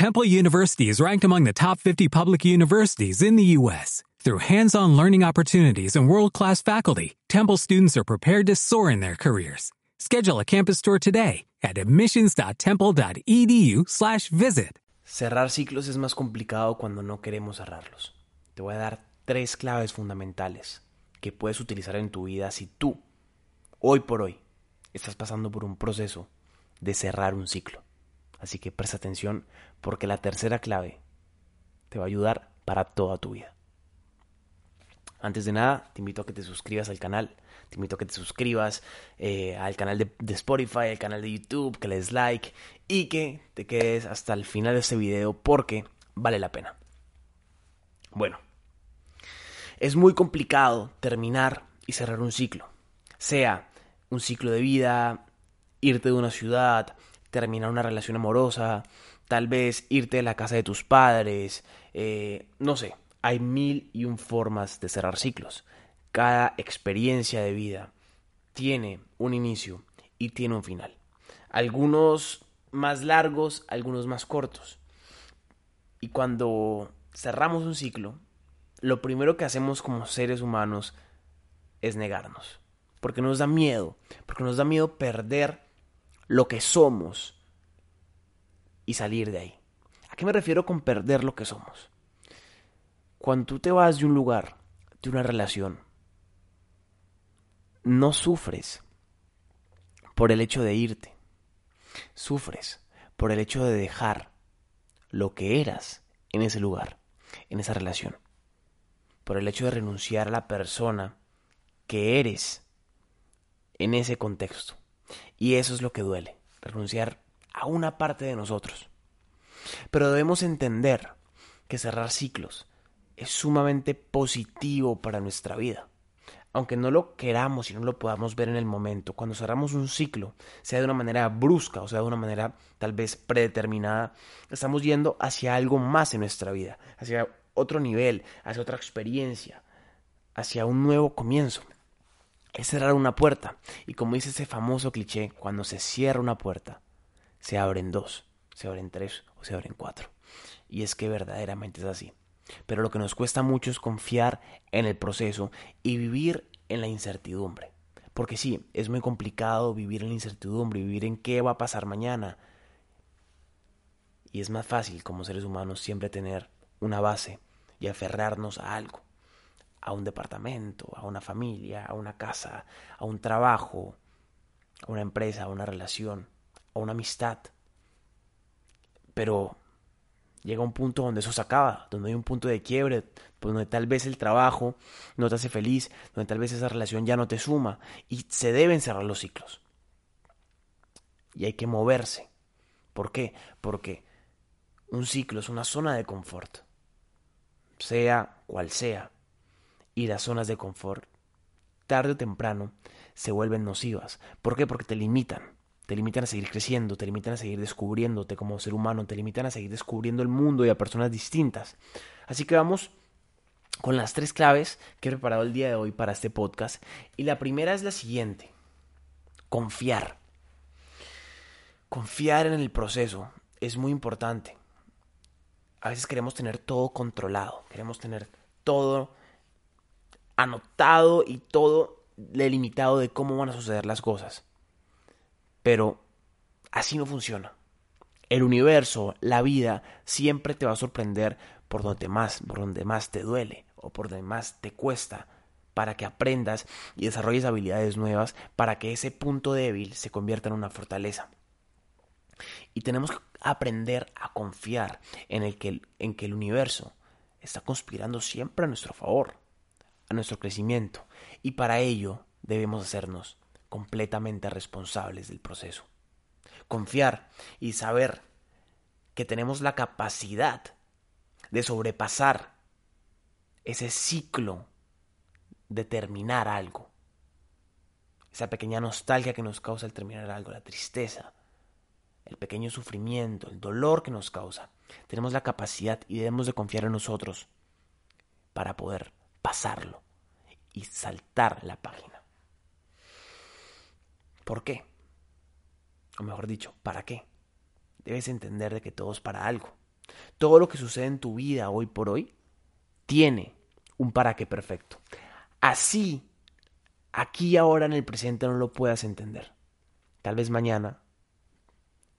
Temple University is ranked among the top 50 public universities in the U.S. Through hands-on learning opportunities and world-class faculty, Temple students are prepared to soar in their careers. Schedule a campus tour today at admissions.temple.edu/visit. Cerrar ciclos es más complicado cuando no queremos cerrarlos. Te voy a dar tres claves fundamentales que puedes utilizar en tu vida si tú, hoy por hoy, estás pasando por un proceso de cerrar un ciclo. Así que presta atención porque la tercera clave te va a ayudar para toda tu vida. Antes de nada, te invito a que te suscribas al canal. Te invito a que te suscribas eh, al canal de, de, Spotify, al canal de YouTube, que le des like y que te quedes hasta el final de este video porque vale la pena. Bueno, es muy complicado terminar y cerrar un ciclo. Sea un ciclo de vida, irte de una ciudad, terminar una relación amorosa, tal vez irte de la casa de tus padres, eh, no sé, hay mil y un formas de cerrar ciclos. Cada experiencia de vida tiene un inicio y tiene un final. Algunos más largos, algunos más cortos. Y cuando cerramos un ciclo, lo primero que hacemos como seres humanos es negarnos. Porque nos da miedo, porque nos da miedo perder lo que somos y salir de ahí. ¿A qué me refiero con perder lo que somos? Cuando tú te vas de un lugar, de una relación, no sufres por el hecho de irte. Sufres por el hecho de dejar lo que eras en ese lugar, en esa relación. Por el hecho de renunciar a la persona que eres en ese contexto. Y eso es lo que duele, renunciar a una parte de nosotros. Pero debemos entender que cerrar ciclos es sumamente positivo para nuestra vida. Aunque no lo queramos y no lo podamos ver en el momento, cuando cerramos un ciclo, sea de una manera brusca o sea de una manera tal vez predeterminada, estamos yendo hacia algo más en nuestra vida, hacia otro nivel, hacia otra experiencia, hacia un nuevo comienzo es cerrar una puerta. Y como dice ese famoso cliché, cuando se cierra una puerta, se abren dos, se abren tres o se abren cuatro. Y es que verdaderamente es así. Pero lo que nos cuesta mucho es confiar en el proceso y vivir en la incertidumbre. Porque sí, es muy complicado vivir en la incertidumbre, vivir en qué va a pasar mañana. Y es más fácil como seres humanos siempre tener una base y aferrarnos a algo a un departamento, a una familia, a una casa, a un trabajo, a una empresa, a una relación, a una amistad. Pero llega un punto donde eso se acaba, donde hay un punto de quiebre, donde tal vez el trabajo no te hace feliz, donde tal vez esa relación ya no te suma y se deben cerrar los ciclos. Y hay que moverse. ¿Por qué? Porque un ciclo es una zona de confort, sea cual sea y las zonas de confort, tarde o temprano, se vuelven nocivas. ¿Por qué? Porque te limitan. Te limitan a seguir creciendo, te limitan a seguir descubriéndote como ser humano, te limitan a seguir descubriendo el mundo y a personas distintas. Así que vamos con las tres claves que he preparado el día de hoy para este podcast. Y la primera es la siguiente. Confiar. Confiar en el proceso es muy importante. A veces queremos tener todo controlado, queremos tener todo anotado y todo delimitado de cómo van a suceder las cosas. Pero así no funciona. El universo, la vida, siempre te va a sorprender por donde más, por donde más te duele o por donde más te cuesta para que aprendas y desarrolles habilidades nuevas para que ese punto débil se convierta en una fortaleza. Y tenemos que aprender a confiar en, el que, en que el universo está conspirando siempre a nuestro favor a nuestro crecimiento y para ello debemos hacernos completamente responsables del proceso. Confiar y saber que tenemos la capacidad de sobrepasar ese ciclo de terminar algo. Esa pequeña nostalgia que nos causa el terminar algo, la tristeza, el pequeño sufrimiento, el dolor que nos causa. Tenemos la capacidad y debemos de confiar en nosotros para poder pasarlo y saltar la página. ¿Por qué? O mejor dicho, ¿para qué? Debes entender de que todo es para algo. Todo lo que sucede en tu vida hoy por hoy tiene un para qué perfecto. Así, aquí y ahora en el presente no lo puedas entender. Tal vez mañana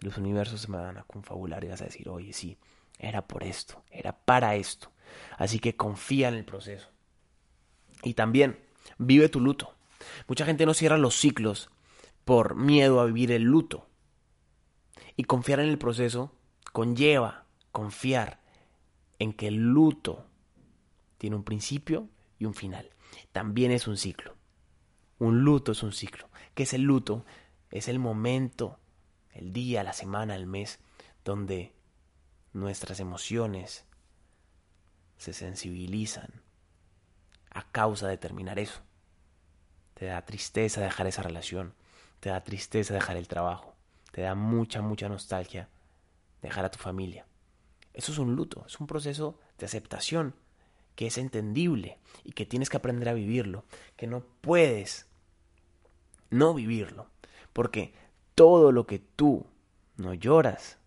los universos se me van a confabular y vas a decir, oye, sí, era por esto, era para esto. Así que confía en el proceso. Y también vive tu luto. Mucha gente no cierra los ciclos por miedo a vivir el luto. Y confiar en el proceso conlleva confiar en que el luto tiene un principio y un final. También es un ciclo. Un luto es un ciclo. ¿Qué es el luto? Es el momento, el día, la semana, el mes, donde nuestras emociones se sensibilizan a causa de terminar eso. Te da tristeza dejar esa relación, te da tristeza dejar el trabajo, te da mucha, mucha nostalgia dejar a tu familia. Eso es un luto, es un proceso de aceptación que es entendible y que tienes que aprender a vivirlo, que no puedes no vivirlo, porque todo lo que tú no lloras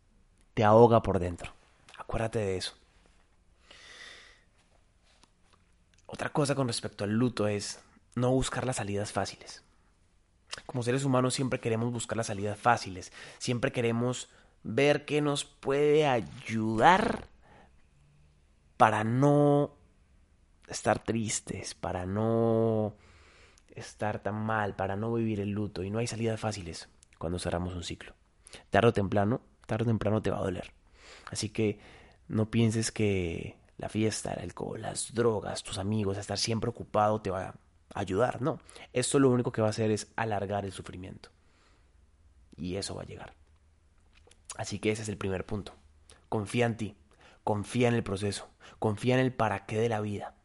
te ahoga por dentro. Acuérdate de eso. Otra cosa con respecto al luto es no buscar las salidas fáciles. Como seres humanos siempre queremos buscar las salidas fáciles, siempre queremos ver qué nos puede ayudar para no estar tristes, para no estar tan mal, para no vivir el luto. Y no hay salidas fáciles cuando cerramos un ciclo. Tarde o temprano, tarde o temprano te va a doler. Así que no pienses que la fiesta, el alcohol, las drogas, tus amigos, estar siempre ocupado te va a ayudar. No, esto lo único que va a hacer es alargar el sufrimiento. Y eso va a llegar. Así que ese es el primer punto. Confía en ti, confía en el proceso, confía en el para qué de la vida,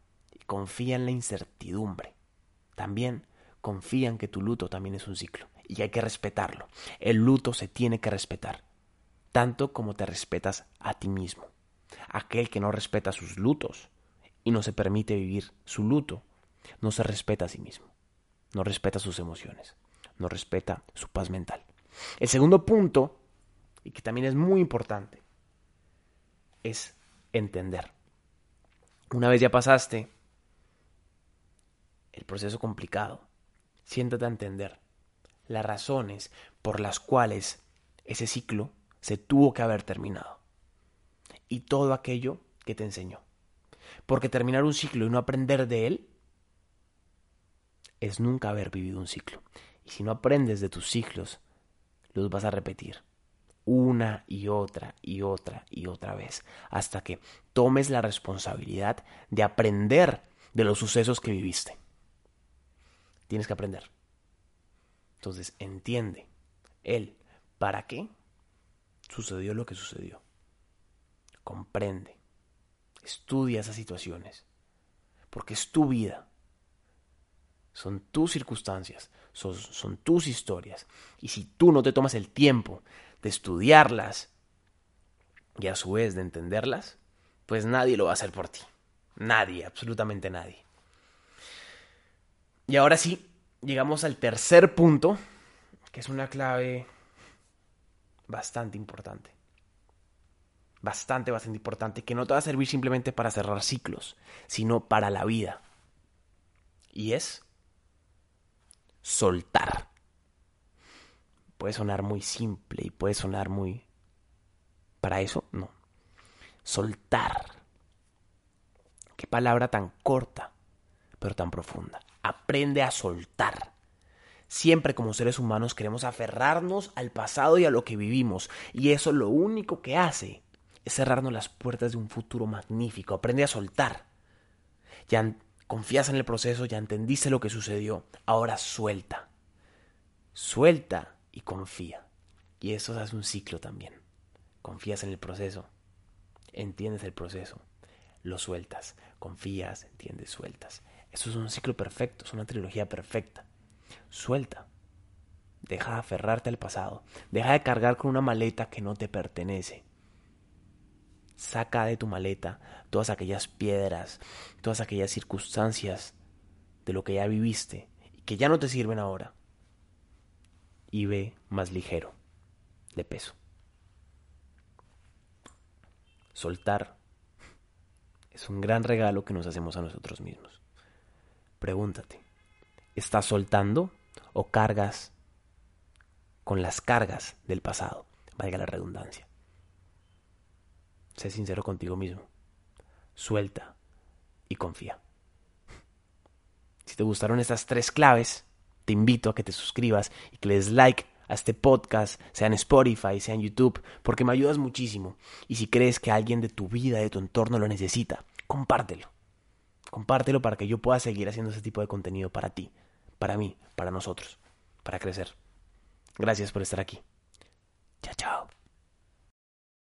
confía en la incertidumbre. También confía en que tu luto también es un ciclo y hay que respetarlo. El luto se tiene que respetar, tanto como te respetas a ti mismo. Aquel que no respeta sus lutos y no se permite vivir su luto, no se respeta a sí mismo, no respeta sus emociones, no respeta su paz mental. El segundo punto, y que también es muy importante, es entender. Una vez ya pasaste el proceso complicado, siéntate a entender las razones por las cuales ese ciclo se tuvo que haber terminado y todo aquello que te enseñó. Porque terminar un ciclo y no aprender de él es nunca haber vivido un ciclo. Y si no aprendes de tus ciclos, los vas a repetir una y otra y otra y otra vez hasta que tomes la responsabilidad de aprender de los sucesos que viviste. Tienes que aprender. Entonces entiende él para qué sucedió lo que sucedió comprende, estudia esas situaciones, porque es tu vida, son tus circunstancias, son, son, tus historias, y si tú no te tomas el tiempo de estudiarlas y a su vez de entenderlas, pues nadie lo va a hacer por ti, nadie, absolutamente nadie. Y ahora sí, llegamos al tercer punto, que es una clave bastante importante bastante, bastante importante, que no te va a servir simplemente para cerrar ciclos, sino para la vida. Y es soltar. Puede sonar muy simple y puede sonar muy... Para eso, no. Soltar. Qué palabra tan corta, pero tan profunda. Aprende a soltar. Siempre como seres humanos queremos aferrarnos al pasado y a lo que vivimos, y eso lo único que hace es cerrarnos las puertas de un futuro magnífico. Aprende a soltar. Ya confías en el proceso, ya entendiste lo que sucedió. Ahora suelta. Suelta y confía. Y eso hace un ciclo también. Confías en el proceso. Entiendes el proceso. Lo sueltas. Confías, entiendes, sueltas. Eso es un ciclo perfecto, es una trilogía perfecta. Suelta. Deja de aferrarte al pasado. Deja de cargar con una maleta que no te pertenece. Saca de tu maleta todas aquellas piedras, todas aquellas circunstancias de lo que ya viviste y que ya no te sirven ahora. Y ve más ligero de peso. Soltar es un gran regalo que nos hacemos a nosotros mismos. Pregúntate, ¿estás soltando o cargas con las cargas del pasado? Valga la redundancia. Sé sincero contigo mismo. Suelta y confía. Si te gustaron estas tres claves, te invito a que te suscribas y que le des like a este podcast, sea en Spotify, sea en YouTube, porque me ayudas muchísimo. Y si crees que alguien de tu vida, de tu entorno lo necesita, compártelo. Compártelo para que yo pueda seguir haciendo ese tipo de contenido para ti, para mí, para nosotros, para crecer. Gracias por estar aquí. Chao, chao.